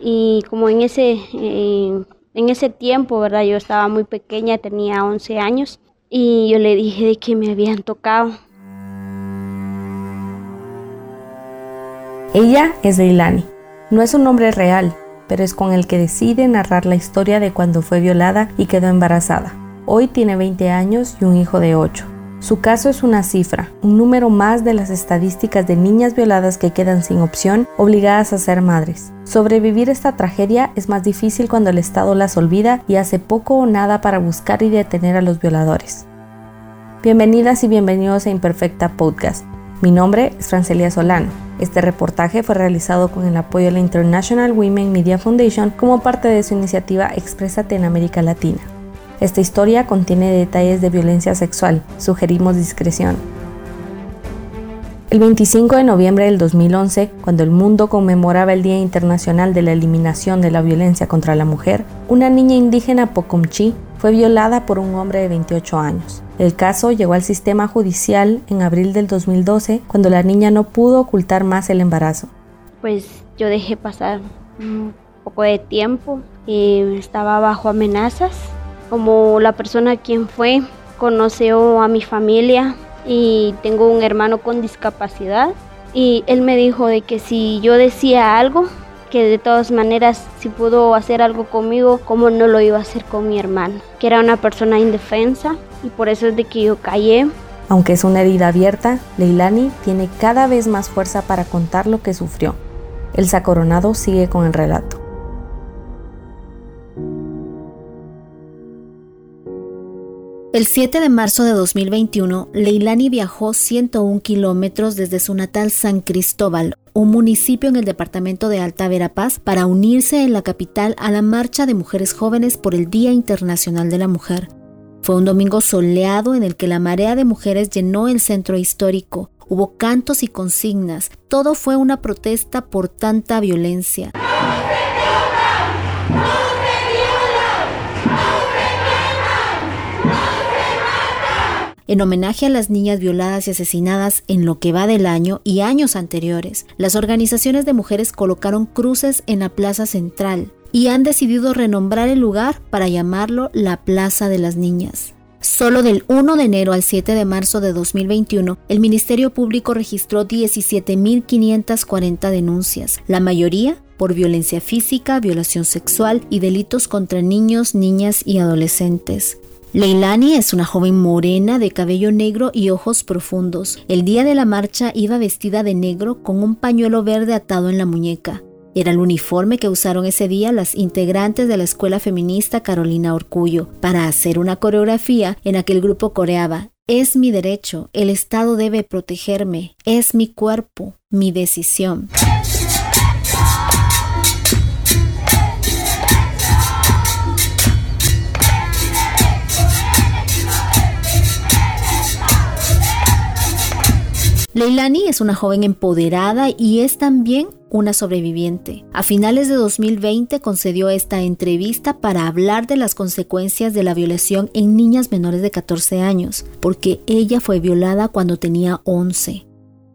y como en ese, en ese tiempo, ¿verdad? Yo estaba muy pequeña, tenía 11 años y yo le dije de que me habían tocado. Ella es Leilani. No es un nombre real, pero es con el que decide narrar la historia de cuando fue violada y quedó embarazada. Hoy tiene 20 años y un hijo de 8. Su caso es una cifra, un número más de las estadísticas de niñas violadas que quedan sin opción, obligadas a ser madres. Sobrevivir esta tragedia es más difícil cuando el Estado las olvida y hace poco o nada para buscar y detener a los violadores. Bienvenidas y bienvenidos a Imperfecta Podcast. Mi nombre es Francelia Solano. Este reportaje fue realizado con el apoyo de la International Women Media Foundation como parte de su iniciativa Exprésate en América Latina. Esta historia contiene detalles de violencia sexual. Sugerimos discreción. El 25 de noviembre del 2011, cuando el mundo conmemoraba el Día Internacional de la Eliminación de la Violencia contra la Mujer, una niña indígena Pocomchi fue violada por un hombre de 28 años. El caso llegó al sistema judicial en abril del 2012, cuando la niña no pudo ocultar más el embarazo. Pues yo dejé pasar un poco de tiempo y estaba bajo amenazas como la persona quien fue, conoció a mi familia y tengo un hermano con discapacidad y él me dijo de que si yo decía algo, que de todas maneras si pudo hacer algo conmigo, como no lo iba a hacer con mi hermano, que era una persona indefensa y por eso es de que yo callé. Aunque es una herida abierta, Leilani tiene cada vez más fuerza para contar lo que sufrió. El Sacoronado sigue con el relato. El 7 de marzo de 2021, Leilani viajó 101 kilómetros desde su natal San Cristóbal, un municipio en el departamento de Alta Verapaz, para unirse en la capital a la marcha de mujeres jóvenes por el Día Internacional de la Mujer. Fue un domingo soleado en el que la marea de mujeres llenó el centro histórico. Hubo cantos y consignas. Todo fue una protesta por tanta violencia. En homenaje a las niñas violadas y asesinadas en lo que va del año y años anteriores, las organizaciones de mujeres colocaron cruces en la plaza central y han decidido renombrar el lugar para llamarlo la Plaza de las Niñas. Solo del 1 de enero al 7 de marzo de 2021, el Ministerio Público registró 17.540 denuncias, la mayoría por violencia física, violación sexual y delitos contra niños, niñas y adolescentes. Leilani es una joven morena de cabello negro y ojos profundos. El día de la marcha iba vestida de negro con un pañuelo verde atado en la muñeca. Era el uniforme que usaron ese día las integrantes de la escuela feminista Carolina Orcullo para hacer una coreografía en la que el grupo coreaba Es mi derecho, el Estado debe protegerme, es mi cuerpo, mi decisión. Leilani es una joven empoderada y es también una sobreviviente. A finales de 2020 concedió esta entrevista para hablar de las consecuencias de la violación en niñas menores de 14 años, porque ella fue violada cuando tenía 11.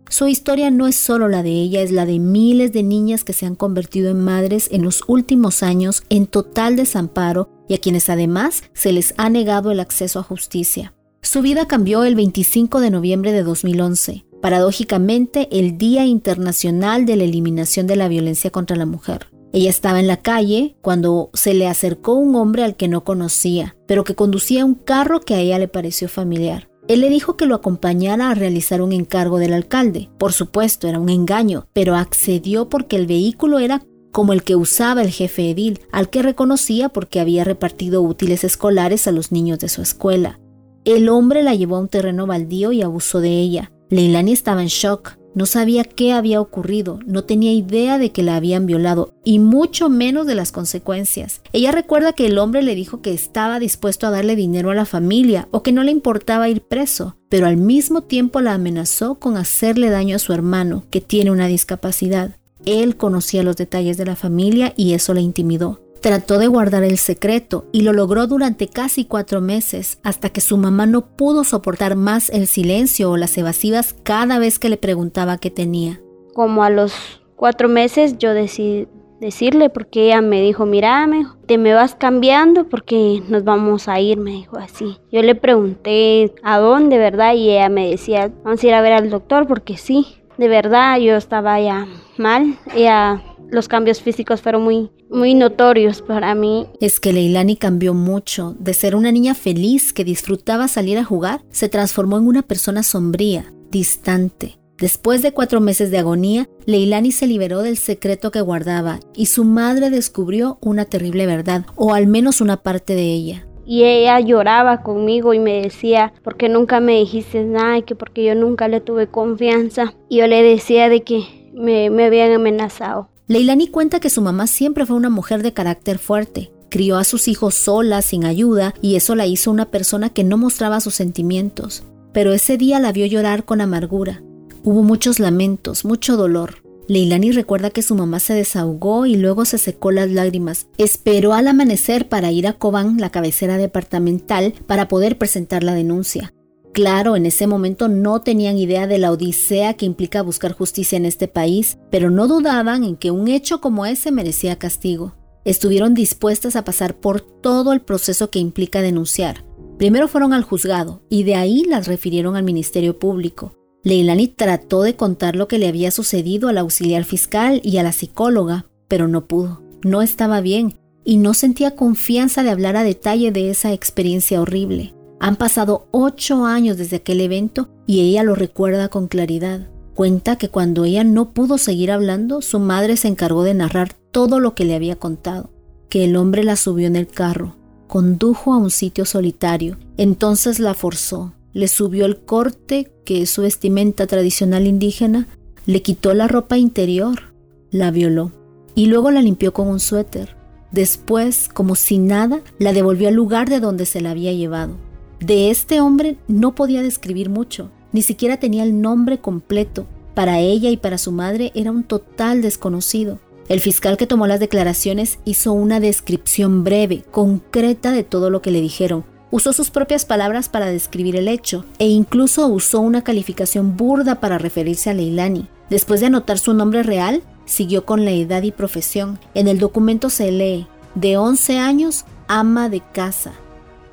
Su historia no es solo la de ella, es la de miles de niñas que se han convertido en madres en los últimos años en total desamparo y a quienes además se les ha negado el acceso a justicia. Su vida cambió el 25 de noviembre de 2011 paradójicamente el Día Internacional de la Eliminación de la Violencia contra la Mujer. Ella estaba en la calle cuando se le acercó un hombre al que no conocía, pero que conducía un carro que a ella le pareció familiar. Él le dijo que lo acompañara a realizar un encargo del alcalde. Por supuesto, era un engaño, pero accedió porque el vehículo era como el que usaba el jefe edil, al que reconocía porque había repartido útiles escolares a los niños de su escuela. El hombre la llevó a un terreno baldío y abusó de ella. Leilani estaba en shock. No sabía qué había ocurrido, no tenía idea de que la habían violado y mucho menos de las consecuencias. Ella recuerda que el hombre le dijo que estaba dispuesto a darle dinero a la familia o que no le importaba ir preso, pero al mismo tiempo la amenazó con hacerle daño a su hermano, que tiene una discapacidad. Él conocía los detalles de la familia y eso le intimidó. Trató de guardar el secreto y lo logró durante casi cuatro meses, hasta que su mamá no pudo soportar más el silencio o las evasivas cada vez que le preguntaba qué tenía. Como a los cuatro meses yo decidí, decirle porque ella me dijo, mira, te me vas cambiando porque nos vamos a ir, me dijo así. Yo le pregunté a dónde, ¿verdad? Y ella me decía, vamos a ir a ver al doctor porque sí, de verdad yo estaba ya mal. Ella, los cambios físicos fueron muy, muy notorios para mí. Es que Leilani cambió mucho. De ser una niña feliz que disfrutaba salir a jugar, se transformó en una persona sombría, distante. Después de cuatro meses de agonía, Leilani se liberó del secreto que guardaba y su madre descubrió una terrible verdad, o al menos una parte de ella. Y ella lloraba conmigo y me decía, ¿por qué nunca me dijiste nada? Y que porque yo nunca le tuve confianza. Y yo le decía de que me, me habían amenazado. Leilani cuenta que su mamá siempre fue una mujer de carácter fuerte. Crió a sus hijos sola, sin ayuda, y eso la hizo una persona que no mostraba sus sentimientos. Pero ese día la vio llorar con amargura. Hubo muchos lamentos, mucho dolor. Leilani recuerda que su mamá se desahogó y luego se secó las lágrimas. Esperó al amanecer para ir a Cobán, la cabecera departamental, para poder presentar la denuncia. Claro, en ese momento no tenían idea de la odisea que implica buscar justicia en este país, pero no dudaban en que un hecho como ese merecía castigo. Estuvieron dispuestas a pasar por todo el proceso que implica denunciar. Primero fueron al juzgado y de ahí las refirieron al Ministerio Público. Leilani trató de contar lo que le había sucedido al auxiliar fiscal y a la psicóloga, pero no pudo. No estaba bien y no sentía confianza de hablar a detalle de esa experiencia horrible. Han pasado ocho años desde aquel evento y ella lo recuerda con claridad. Cuenta que cuando ella no pudo seguir hablando, su madre se encargó de narrar todo lo que le había contado. Que el hombre la subió en el carro, condujo a un sitio solitario, entonces la forzó, le subió el corte, que es su vestimenta tradicional indígena, le quitó la ropa interior, la violó y luego la limpió con un suéter. Después, como si nada, la devolvió al lugar de donde se la había llevado. De este hombre no podía describir mucho, ni siquiera tenía el nombre completo. Para ella y para su madre era un total desconocido. El fiscal que tomó las declaraciones hizo una descripción breve, concreta de todo lo que le dijeron, Usó sus propias palabras para describir el hecho e incluso usó una calificación burda para referirse a Leilani. Después de anotar su nombre real, siguió con la edad y profesión. En el documento se lee, de 11 años, ama de casa.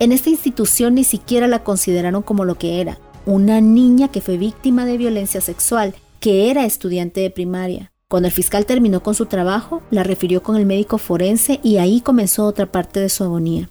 En esta institución ni siquiera la consideraron como lo que era, una niña que fue víctima de violencia sexual, que era estudiante de primaria. Cuando el fiscal terminó con su trabajo, la refirió con el médico forense y ahí comenzó otra parte de su agonía.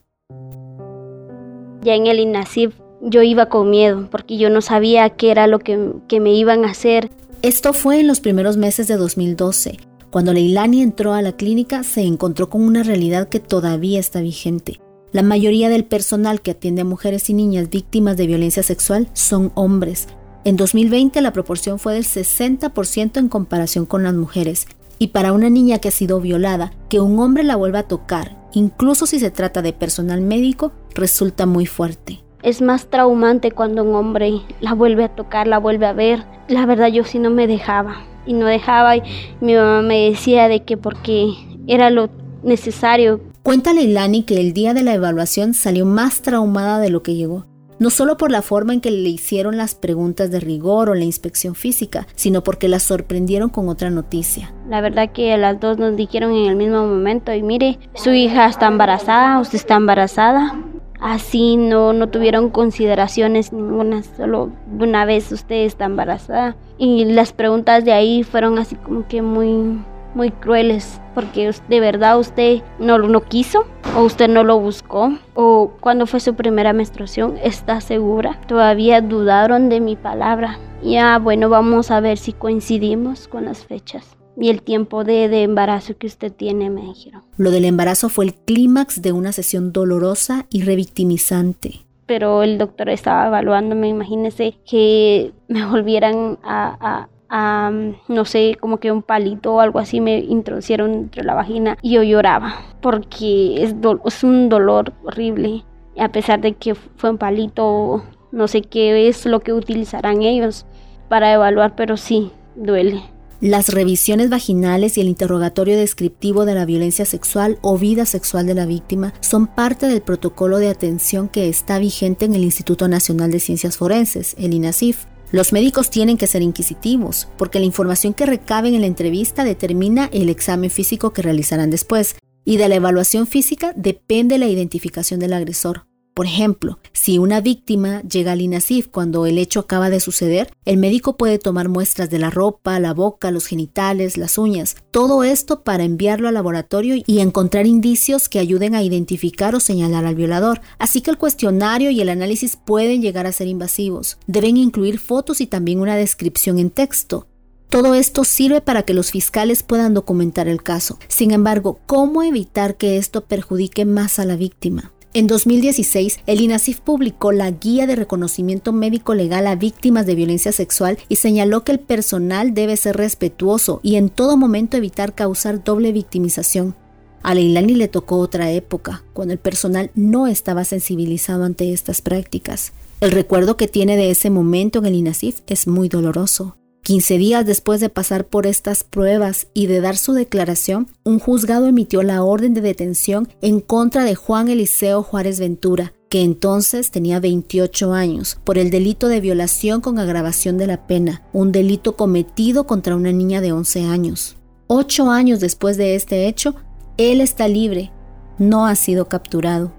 Ya en el INASIF yo iba con miedo porque yo no sabía qué era lo que, que me iban a hacer. Esto fue en los primeros meses de 2012. Cuando Leilani entró a la clínica se encontró con una realidad que todavía está vigente. La mayoría del personal que atiende a mujeres y niñas víctimas de violencia sexual son hombres. En 2020 la proporción fue del 60% en comparación con las mujeres. Y para una niña que ha sido violada, que un hombre la vuelva a tocar, incluso si se trata de personal médico, resulta muy fuerte. Es más traumante cuando un hombre la vuelve a tocar, la vuelve a ver. La verdad yo sí no me dejaba y no dejaba y mi mamá me decía de que porque era lo necesario. Cuéntale Leilani que el día de la evaluación salió más traumada de lo que llegó no solo por la forma en que le hicieron las preguntas de rigor o la inspección física, sino porque la sorprendieron con otra noticia. La verdad que las dos nos dijeron en el mismo momento, y mire, su hija está embarazada, usted está embarazada. Así no, no tuvieron consideraciones ninguna, solo una vez usted está embarazada. Y las preguntas de ahí fueron así como que muy, muy crueles, porque de verdad usted no lo quiso o usted no lo buscó o cuando fue su primera menstruación, ¿está segura? Todavía dudaron de mi palabra. Ya, bueno, vamos a ver si coincidimos con las fechas y el tiempo de, de, embarazo que usted tiene, me dijeron. Lo del embarazo fue el clímax de una sesión dolorosa y revictimizante. Pero el doctor estaba evaluándome, imagínese que me volvieran a, no sé, como que un palito o algo así me introducieron entre la vagina y yo lloraba porque es, es un dolor horrible. A pesar de que fue un palito, no sé qué es lo que utilizarán ellos para evaluar, pero sí, duele. Las revisiones vaginales y el interrogatorio descriptivo de la violencia sexual o vida sexual de la víctima son parte del protocolo de atención que está vigente en el Instituto Nacional de Ciencias Forenses, el INASIF. Los médicos tienen que ser inquisitivos, porque la información que recaben en la entrevista determina el examen físico que realizarán después, y de la evaluación física depende la identificación del agresor. Por ejemplo, si una víctima llega al INASIF cuando el hecho acaba de suceder, el médico puede tomar muestras de la ropa, la boca, los genitales, las uñas, todo esto para enviarlo al laboratorio y encontrar indicios que ayuden a identificar o señalar al violador. Así que el cuestionario y el análisis pueden llegar a ser invasivos. Deben incluir fotos y también una descripción en texto. Todo esto sirve para que los fiscales puedan documentar el caso. Sin embargo, ¿cómo evitar que esto perjudique más a la víctima? En 2016, el INASIF publicó la Guía de Reconocimiento Médico Legal a Víctimas de Violencia Sexual y señaló que el personal debe ser respetuoso y en todo momento evitar causar doble victimización. A Leilani le tocó otra época, cuando el personal no estaba sensibilizado ante estas prácticas. El recuerdo que tiene de ese momento en el INASIF es muy doloroso. 15 días después de pasar por estas pruebas y de dar su declaración, un juzgado emitió la orden de detención en contra de Juan Eliseo Juárez Ventura, que entonces tenía 28 años, por el delito de violación con agravación de la pena, un delito cometido contra una niña de 11 años. Ocho años después de este hecho, él está libre, no ha sido capturado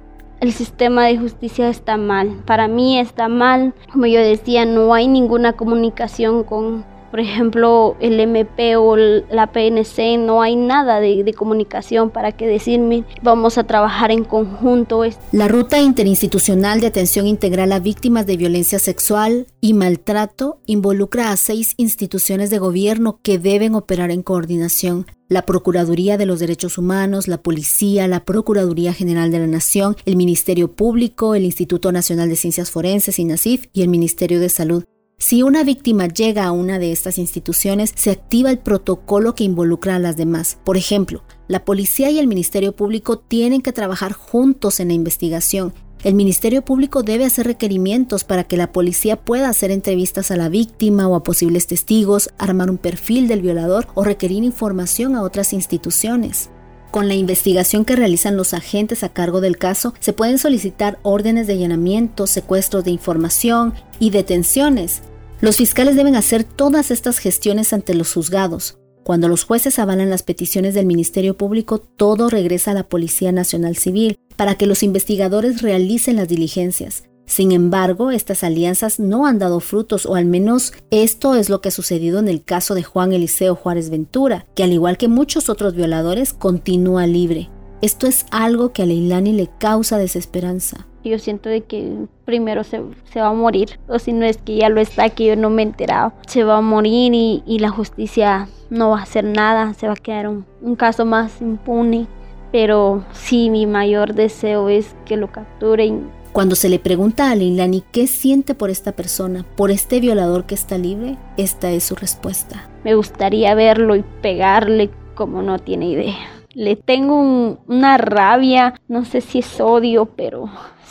el sistema de justicia está mal. Para mí está mal. Como yo decía, no hay ninguna comunicación con, por ejemplo, el MP o la PNC, no hay nada de, comunicación para que decirme vamos a trabajar en conjunto. La Ruta Interinstitucional de Atención Integral a Víctimas de Violencia Sexual y Maltrato involucra a seis instituciones de gobierno que deben operar en coordinación la Procuraduría de los Derechos Humanos, la Policía, la Procuraduría General de la Nación, el Ministerio Público, el Instituto Nacional de Ciencias Forenses, INACIF, y el Ministerio de Salud. Si una víctima llega a una de estas instituciones, se activa el protocolo que involucra a las demás. Por ejemplo, la policía y el Ministerio Público tienen que trabajar juntos en la investigación. El Ministerio Público debe hacer requerimientos para que la policía pueda hacer entrevistas a la víctima o a posibles testigos, armar un perfil del violador o requerir información a otras instituciones. Con la investigación que realizan los agentes a cargo del caso, se pueden solicitar órdenes de allanamiento, secuestros de información y detenciones. Los fiscales deben hacer todas estas gestiones ante los juzgados. Cuando los jueces avalan las peticiones del Ministerio Público, todo regresa a la Policía Nacional Civil para que los investigadores realicen las diligencias. Sin embargo, estas alianzas no han dado frutos, o al menos esto es lo que ha sucedido en el caso de Juan Eliseo Juárez Ventura, que al igual que muchos otros violadores, continúa libre. Esto es algo que a Leilani le causa desesperanza. Yo siento de que primero se, va a morir, o si no es que ya lo está, que yo no me he enterado. Se va a morir y, la justicia no va a hacer nada, se va a quedar un, un caso más impune. Pero sí, mi mayor deseo es que lo capturen. Cuando se le pregunta a Leilani qué siente por esta persona, por este violador que está libre, esta es su respuesta. Me gustaría verlo y pegarle como no tiene idea. Le tengo una rabia, no sé si es odio, pero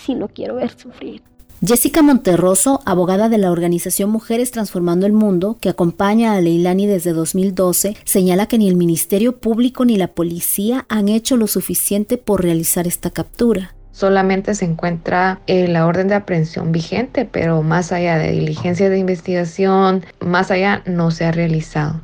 lo quiero ver sufrir. Jessica Monterroso, abogada de la organización Mujeres Transformando el Mundo, que acompaña a Leilani desde 2012, señala que ni el Ministerio Público ni la policía han hecho lo suficiente por realizar esta captura. Solamente se encuentra eh, la orden de aprehensión vigente, pero más allá de diligencia de investigación, más allá no se ha realizado.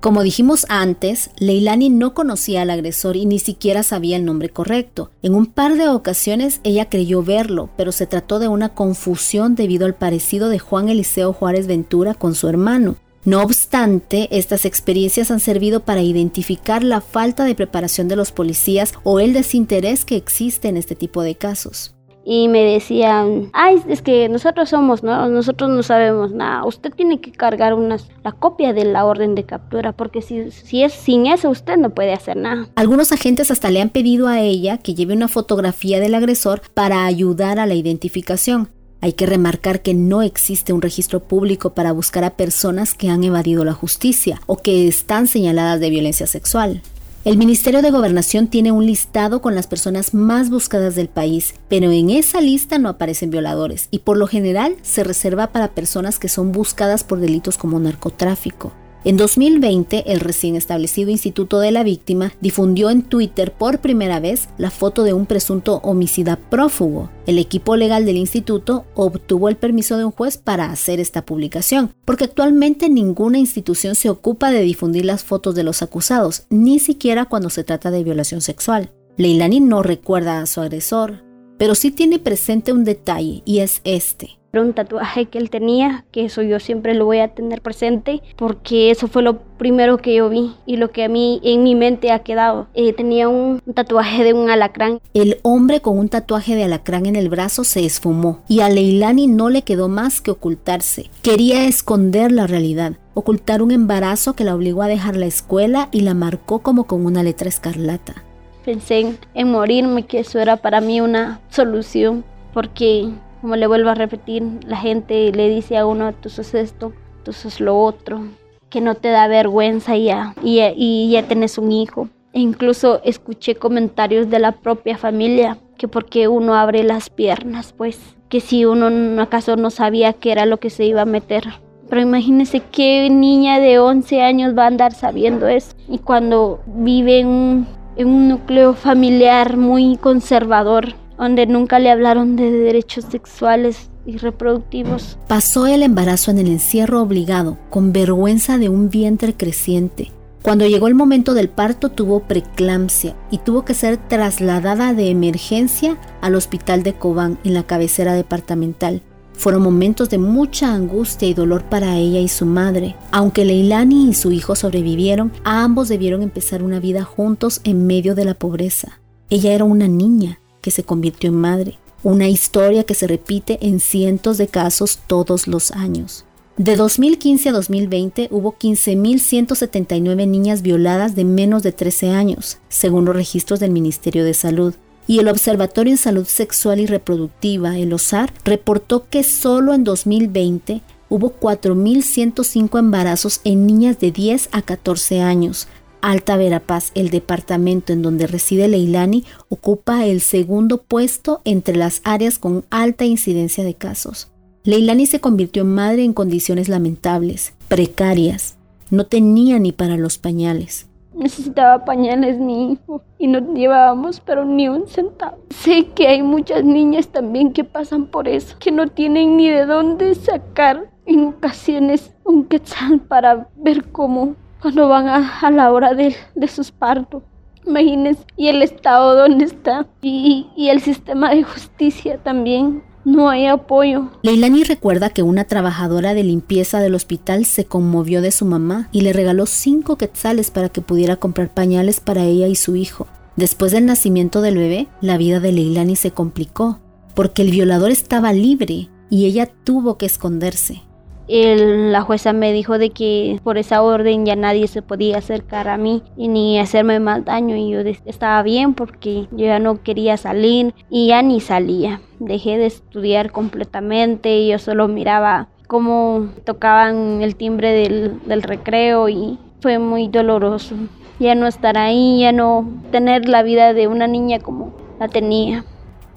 Como dijimos antes, Leilani no conocía al agresor y ni siquiera sabía el nombre correcto. En un par de ocasiones ella creyó verlo, pero se trató de una confusión debido al parecido de Juan Eliseo Juárez Ventura con su hermano. No obstante, estas experiencias han servido para identificar la falta de preparación de los policías o el desinterés que existe en este tipo de casos y me decían, ay, es que nosotros somos, ¿no? Nosotros no sabemos nada. Usted tiene que cargar unas, la copia de la orden de captura, porque si, si es sin eso, usted no puede hacer nada. Algunos agentes hasta le han pedido a ella que lleve una fotografía del agresor para ayudar a la identificación. Hay que remarcar que no existe un registro público para buscar a personas que han evadido la justicia o que están señaladas de violencia sexual. El Ministerio de Gobernación tiene un listado con las personas más buscadas del país, pero en esa lista no aparecen violadores y por lo general se reserva para personas que son buscadas por delitos como narcotráfico. En 2020, el recién establecido Instituto de la Víctima difundió en Twitter por primera vez la foto de un presunto homicida prófugo. El equipo legal del instituto obtuvo el permiso de un juez para hacer esta publicación, porque actualmente ninguna institución se ocupa de difundir las fotos de los acusados, ni siquiera cuando se trata de violación sexual. Leilani no recuerda a su agresor, pero sí tiene presente un detalle y es este. Era un tatuaje que él tenía, que eso yo siempre lo voy a tener presente, porque eso fue lo primero que yo vi y lo que a mí en mi mente ha quedado. Eh, tenía un tatuaje de un alacrán. El hombre con un tatuaje de alacrán en el brazo se esfumó y a Leilani no le quedó más que ocultarse. Quería esconder la realidad, ocultar un embarazo que la obligó a dejar la escuela y la marcó como con una letra escarlata. Pensé en, en morirme, que eso era para mí una solución, porque como le vuelvo a repetir, la gente le dice a uno, tú sos esto, tú sos lo otro, que no te da vergüenza ya, y, y ya tenés un hijo. E incluso escuché comentarios de la propia familia, que porque uno abre las piernas, pues, que si uno acaso no sabía qué era lo que se iba a meter. Pero imagínese qué niña de 11 años va a andar sabiendo eso. Y cuando vive en un núcleo familiar muy conservador, donde nunca le hablaron de derechos sexuales y reproductivos. Pasó el embarazo en el encierro obligado, con vergüenza de un vientre creciente. Cuando llegó el momento del parto tuvo preeclampsia y tuvo que ser trasladada de emergencia al hospital de Cobán en la cabecera departamental. Fueron momentos de mucha angustia y dolor para ella y su madre. Aunque Leilani y su hijo sobrevivieron, ambos debieron empezar una vida juntos en medio de la pobreza. Ella era una niña que se convirtió en madre, una historia que se repite en cientos de casos todos los años. De 2015 a 2020 hubo 15.179 niñas violadas de menos de 13 años, según los registros del Ministerio de Salud. Y el Observatorio en Salud Sexual y Reproductiva, el OSAR, reportó que solo en 2020 hubo 4.105 embarazos en niñas de 10 a 14 años, Alta Verapaz, el departamento en donde reside Leilani, ocupa el segundo puesto entre las áreas con alta incidencia de casos. Leilani se convirtió en madre en condiciones lamentables, precarias. No tenía ni para los pañales. Necesitaba pañales mi hijo y no llevábamos pero ni un centavo. Sé que hay muchas niñas también que pasan por eso, que no tienen ni de dónde sacar en ocasiones un quetzal para ver cómo cuando van a, la hora de, sus partos. Imagínense, y el Estado dónde está, y, y el sistema de justicia también. No hay apoyo. Leilani recuerda que una trabajadora de limpieza del hospital se conmovió de su mamá y le regaló cinco quetzales para que pudiera comprar pañales para ella y su hijo. Después del nacimiento del bebé, la vida de Leilani se complicó, porque el violador estaba libre y ella tuvo que esconderse la jueza me dijo de que por esa orden ya nadie se podía acercar a mí y ni hacerme más daño y yo estaba bien porque yo ya no quería salir y ya ni salía. Dejé de estudiar completamente y yo solo miraba cómo tocaban el timbre del, del recreo y fue muy doloroso. Ya no estar ahí, ya no tener la vida de una niña como la tenía.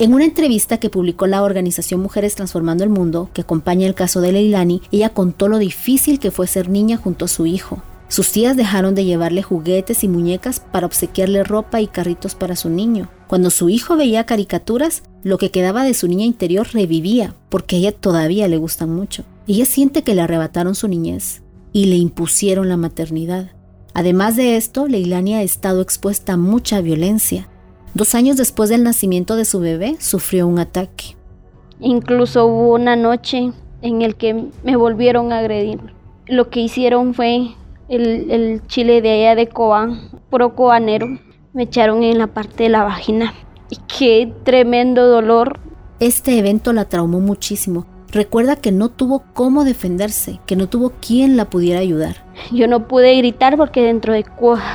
En una entrevista que publicó la organización Mujeres Transformando el Mundo, que acompaña el caso de Leilani, ella contó lo difícil que fue ser niña junto a su hijo. Sus tías dejaron de llevarle juguetes y muñecas para obsequiarle ropa y carritos para su niño. Cuando su hijo veía caricaturas, lo que quedaba de su niña interior revivía, porque a ella todavía le gustan mucho. Ella siente que le arrebataron su niñez y le impusieron la maternidad. Además de esto, Leilani ha estado expuesta a mucha violencia. Dos años después del nacimiento de su bebé, sufrió un ataque. Incluso hubo una noche en el que me volvieron a agredir. Lo que hicieron fue el, chile de allá de Cobán, puro cobanero. Me echaron en la parte de la vagina. Y qué tremendo dolor. Este evento la traumó muchísimo. Recuerda que no tuvo cómo defenderse, que no tuvo quien la pudiera ayudar. Yo no pude gritar porque dentro de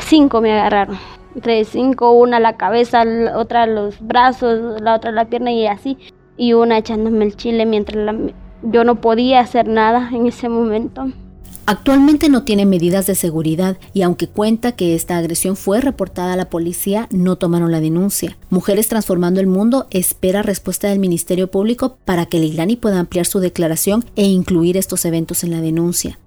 cinco me agarraron entre cinco, una la cabeza, otra los brazos, la otra la pierna y así, y una echándome el chile mientras yo no podía hacer nada en ese momento. Actualmente no tiene medidas de seguridad y aunque cuenta que esta agresión fue reportada a la policía, no tomaron la denuncia. Mujeres Transformando el Mundo espera respuesta del Ministerio Público para que Leilani pueda ampliar su declaración e incluir estos eventos en la denuncia.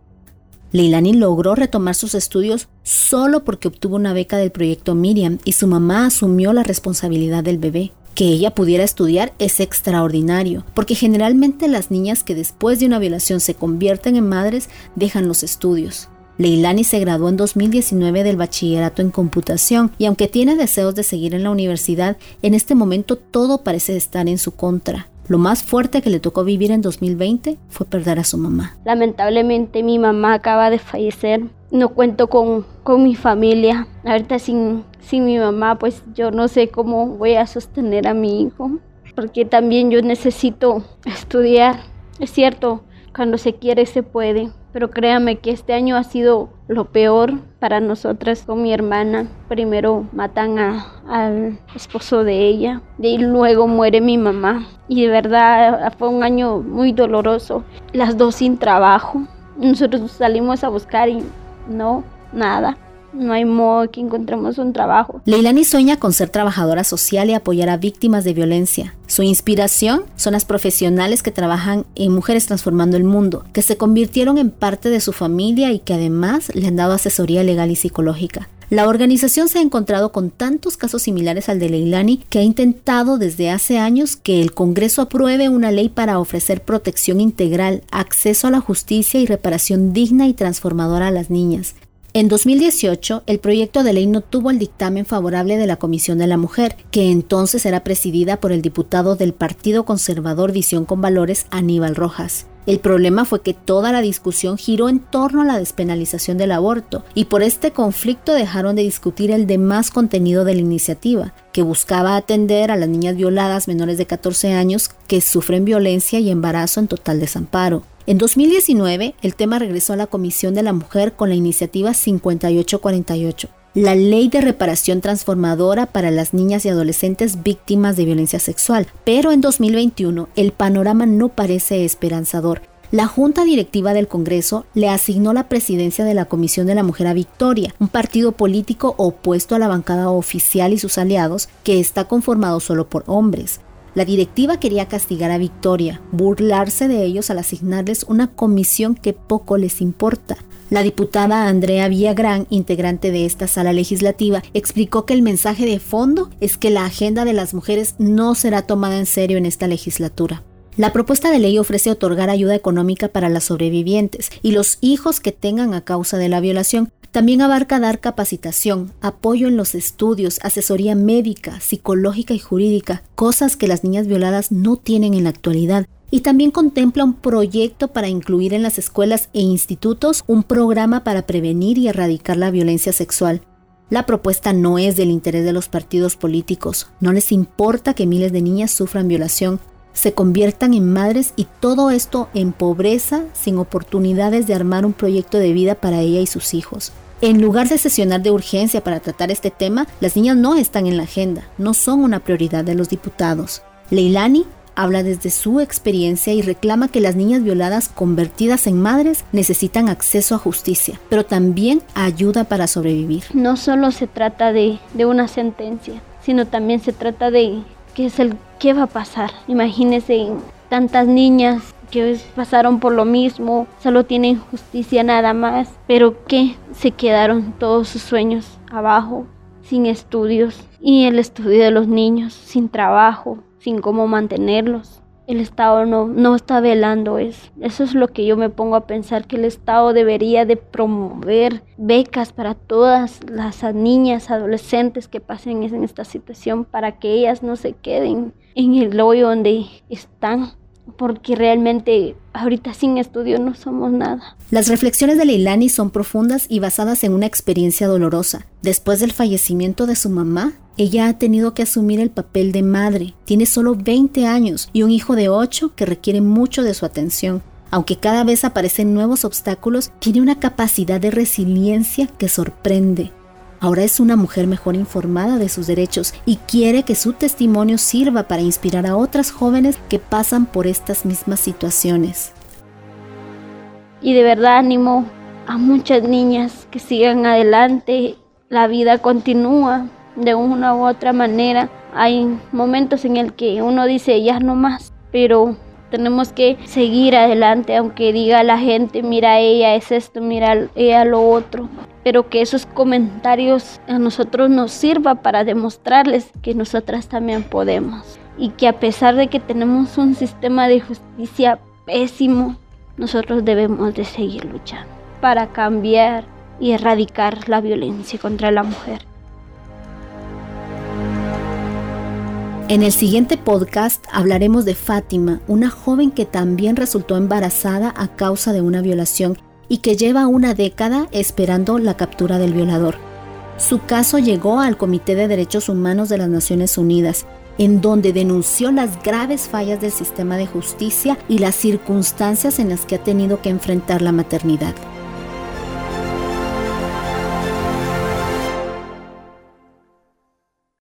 Leilani logró retomar sus estudios solo porque obtuvo una beca del proyecto Miriam y su mamá asumió la responsabilidad del bebé. Que ella pudiera estudiar es extraordinario, porque generalmente las niñas que después de una violación se convierten en madres dejan los estudios. Leilani se graduó en 2019 del bachillerato en computación y aunque tiene deseos de seguir en la universidad, en este momento todo parece estar en su contra. Lo más fuerte que le tocó vivir en 2020 fue perder a su mamá. Lamentablemente mi mamá acaba de fallecer. No cuento con, con mi familia. Ahorita sin, sin mi mamá pues yo no sé cómo voy a sostener a mi hijo. Porque también yo necesito estudiar. Es cierto, cuando se quiere se puede pero créame que este año ha sido lo peor para nosotras con mi hermana. Primero matan al esposo de ella y luego muere mi mamá. Y de verdad fue un año muy doloroso. Las dos sin trabajo. Nosotros salimos a buscar y no, nada. No hay modo que encontremos un trabajo. Leilani sueña con ser trabajadora social y apoyar a víctimas de violencia. Su inspiración son las profesionales que trabajan en Mujeres Transformando el Mundo, que se convirtieron en parte de su familia y que además le han dado asesoría legal y psicológica. La organización se ha encontrado con tantos casos similares al de Leilani que ha intentado desde hace años que el Congreso apruebe una ley para ofrecer protección integral, acceso a la justicia y reparación digna y transformadora a las niñas. En 2018, el proyecto de ley no tuvo el dictamen favorable de la Comisión de la Mujer, que entonces era presidida por el diputado del Partido Conservador Visión con Valores, Aníbal Rojas. El problema fue que toda la discusión giró en torno a la despenalización del aborto y por este conflicto dejaron de discutir el demás contenido de la iniciativa, que buscaba atender a las niñas violadas menores de 14 años que sufren violencia y embarazo en total desamparo. En 2019, el tema regresó a la Comisión de la Mujer con la iniciativa 5848, la ley de reparación transformadora para las niñas y adolescentes víctimas de violencia sexual. Pero en 2021, el panorama no parece esperanzador. La Junta Directiva del Congreso le asignó la presidencia de la Comisión de la Mujer a Victoria, un partido político opuesto a la bancada oficial y sus aliados, que está conformado solo por hombres. La directiva quería castigar a Victoria, burlarse de ellos al asignarles una comisión que poco les importa. La diputada Andrea Villagrán, integrante de esta sala legislativa, explicó que el mensaje de fondo es que la agenda de las mujeres no será tomada en serio en esta legislatura. La propuesta de ley ofrece otorgar ayuda económica para las sobrevivientes y los hijos que tengan a causa de la violación, también abarca dar capacitación, apoyo en los estudios, asesoría médica, psicológica y jurídica, cosas que las niñas violadas no tienen en la actualidad. Y también contempla un proyecto para incluir en las escuelas e institutos un programa para prevenir y erradicar la violencia sexual. La propuesta no es del interés de los partidos políticos, no les importa que miles de niñas sufran violación, se conviertan en madres y todo esto en pobreza, sin oportunidades de armar un proyecto de vida para ella y sus hijos. En lugar de sesionar de urgencia para tratar este tema, las niñas no están en la agenda, no son una prioridad de los diputados. Leilani habla desde su experiencia y reclama que las niñas violadas convertidas en madres necesitan acceso a justicia, pero también ayuda para sobrevivir. No solo se trata de, de una sentencia, sino también se trata de qué es el qué va a pasar. Imagínense tantas niñas que pasaron por lo mismo, solo tienen justicia nada más, pero que se quedaron todos sus sueños abajo, sin estudios, y el estudio de los niños, sin trabajo, sin cómo mantenerlos. El Estado no, no está velando eso. Eso es lo que yo me pongo a pensar, que el Estado debería de promover becas para todas las niñas, adolescentes que pasen en esta situación para que ellas no se queden en el hoyo donde están porque realmente ahorita sin estudio no somos nada. Las reflexiones de Leilani son profundas y basadas en una experiencia dolorosa. Después del fallecimiento de su mamá, ella ha tenido que asumir el papel de madre. Tiene solo 20 años y un hijo de 8 que requiere mucho de su atención. Aunque cada vez aparecen nuevos obstáculos, tiene una capacidad de resiliencia que sorprende. Ahora es una mujer mejor informada de sus derechos y quiere que su testimonio sirva para inspirar a otras jóvenes que pasan por estas mismas situaciones. Y de verdad animo a muchas niñas que sigan adelante. La vida continúa de una u otra manera. Hay momentos en el que uno dice ya no más, pero tenemos que seguir adelante, aunque diga la gente, mira ella es esto, mira ella lo otro, pero que esos comentarios a nosotros nos sirva para demostrarles que nosotras también podemos y que a pesar de que tenemos un sistema de justicia pésimo, nosotros debemos de seguir luchando para cambiar y erradicar la violencia contra la mujer. En el siguiente podcast hablaremos de Fátima, una joven que también resultó embarazada a causa de una violación y que lleva una década esperando la captura del violador. Su caso llegó al Comité de Derechos Humanos de las Naciones Unidas, en donde denunció las graves fallas del sistema de justicia y las circunstancias en las que ha tenido que enfrentar la maternidad.